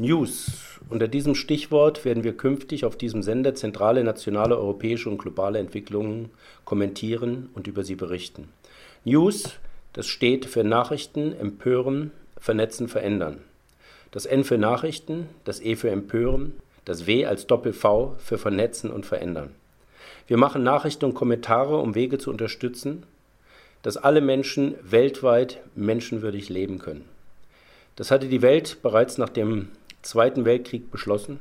News. Unter diesem Stichwort werden wir künftig auf diesem Sender zentrale nationale, europäische und globale Entwicklungen kommentieren und über sie berichten. News, das steht für Nachrichten, Empören, Vernetzen, Verändern. Das N für Nachrichten, das E für Empören, das W als Doppel-V für Vernetzen und Verändern. Wir machen Nachrichten und Kommentare, um Wege zu unterstützen, dass alle Menschen weltweit menschenwürdig leben können. Das hatte die Welt bereits nach dem Zweiten Weltkrieg beschlossen.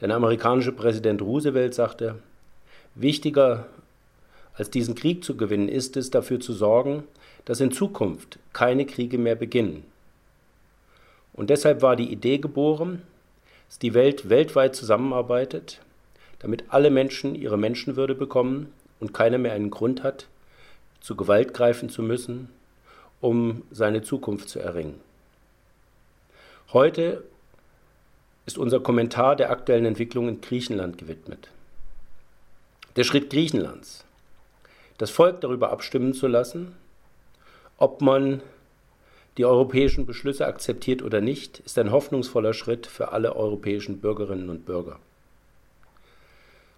Der amerikanische Präsident Roosevelt sagte, wichtiger als diesen Krieg zu gewinnen ist es, dafür zu sorgen, dass in Zukunft keine Kriege mehr beginnen. Und deshalb war die Idee geboren, dass die Welt weltweit zusammenarbeitet, damit alle Menschen ihre Menschenwürde bekommen und keiner mehr einen Grund hat, zu Gewalt greifen zu müssen, um seine Zukunft zu erringen. Heute ist unser Kommentar der aktuellen Entwicklung in Griechenland gewidmet. Der Schritt Griechenlands, das Volk darüber abstimmen zu lassen, ob man die europäischen Beschlüsse akzeptiert oder nicht, ist ein hoffnungsvoller Schritt für alle europäischen Bürgerinnen und Bürger.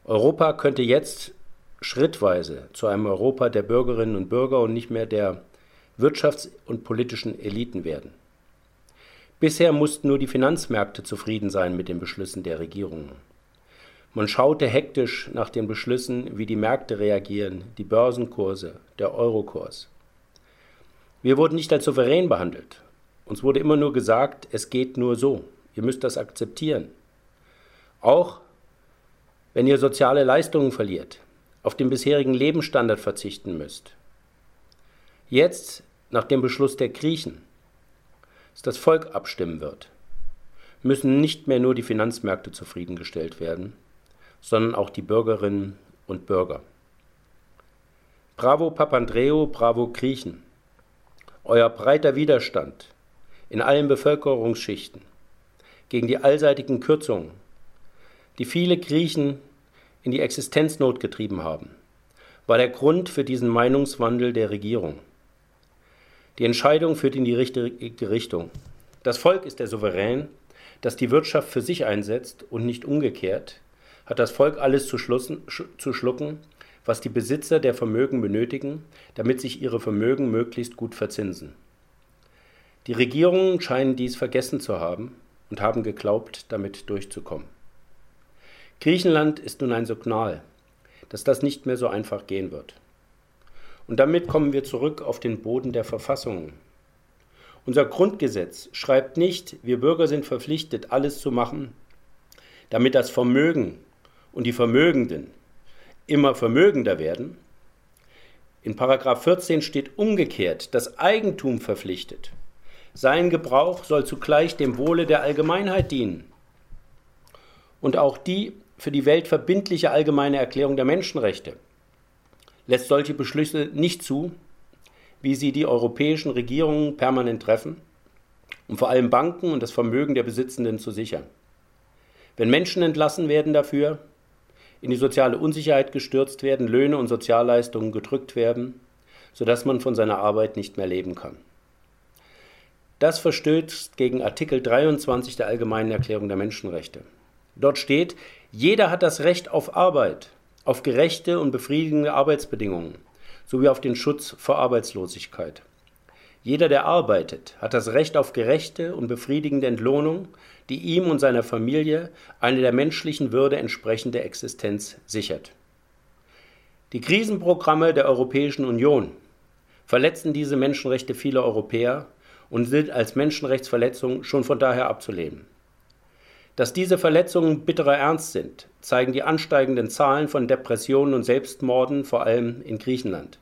Europa könnte jetzt schrittweise zu einem Europa der Bürgerinnen und Bürger und nicht mehr der wirtschafts- und politischen Eliten werden. Bisher mussten nur die Finanzmärkte zufrieden sein mit den Beschlüssen der Regierungen. Man schaute hektisch nach den Beschlüssen, wie die Märkte reagieren, die Börsenkurse, der Eurokurs. Wir wurden nicht als souverän behandelt. Uns wurde immer nur gesagt, es geht nur so. Ihr müsst das akzeptieren. Auch wenn ihr soziale Leistungen verliert, auf den bisherigen Lebensstandard verzichten müsst. Jetzt, nach dem Beschluss der Griechen, dass das Volk abstimmen wird, müssen nicht mehr nur die Finanzmärkte zufriedengestellt werden, sondern auch die Bürgerinnen und Bürger. Bravo Papandreou, bravo Griechen. Euer breiter Widerstand in allen Bevölkerungsschichten gegen die allseitigen Kürzungen, die viele Griechen in die Existenznot getrieben haben, war der Grund für diesen Meinungswandel der Regierung. Die Entscheidung führt in die richtige Richtung. Das Volk ist der Souverän, das die Wirtschaft für sich einsetzt und nicht umgekehrt, hat das Volk alles zu, zu schlucken, was die Besitzer der Vermögen benötigen, damit sich ihre Vermögen möglichst gut verzinsen. Die Regierungen scheinen dies vergessen zu haben und haben geglaubt, damit durchzukommen. Griechenland ist nun ein Signal, dass das nicht mehr so einfach gehen wird. Und damit kommen wir zurück auf den Boden der Verfassungen. Unser Grundgesetz schreibt nicht, wir Bürger sind verpflichtet, alles zu machen, damit das Vermögen und die Vermögenden immer vermögender werden. In Paragraph 14 steht umgekehrt, das Eigentum verpflichtet. Sein Gebrauch soll zugleich dem Wohle der Allgemeinheit dienen. Und auch die für die Welt verbindliche allgemeine Erklärung der Menschenrechte lässt solche Beschlüsse nicht zu, wie sie die europäischen Regierungen permanent treffen, um vor allem Banken und das Vermögen der Besitzenden zu sichern. Wenn Menschen entlassen werden dafür, in die soziale Unsicherheit gestürzt werden, Löhne und Sozialleistungen gedrückt werden, sodass man von seiner Arbeit nicht mehr leben kann. Das verstößt gegen Artikel 23 der Allgemeinen Erklärung der Menschenrechte. Dort steht, jeder hat das Recht auf Arbeit auf gerechte und befriedigende Arbeitsbedingungen sowie auf den Schutz vor Arbeitslosigkeit. Jeder, der arbeitet, hat das Recht auf gerechte und befriedigende Entlohnung, die ihm und seiner Familie eine der menschlichen Würde entsprechende Existenz sichert. Die Krisenprogramme der Europäischen Union verletzen diese Menschenrechte vieler Europäer und sind als Menschenrechtsverletzung schon von daher abzulehnen. Dass diese Verletzungen bitterer Ernst sind, zeigen die ansteigenden Zahlen von Depressionen und Selbstmorden, vor allem in Griechenland.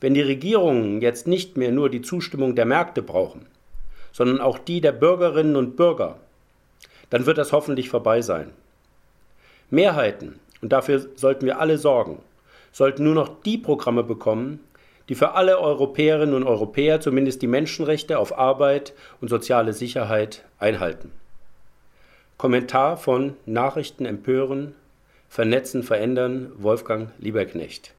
Wenn die Regierungen jetzt nicht mehr nur die Zustimmung der Märkte brauchen, sondern auch die der Bürgerinnen und Bürger, dann wird das hoffentlich vorbei sein. Mehrheiten, und dafür sollten wir alle sorgen, sollten nur noch die Programme bekommen, die für alle Europäerinnen und Europäer zumindest die Menschenrechte auf Arbeit und soziale Sicherheit einhalten. Kommentar von Nachrichten empören, Vernetzen verändern Wolfgang Lieberknecht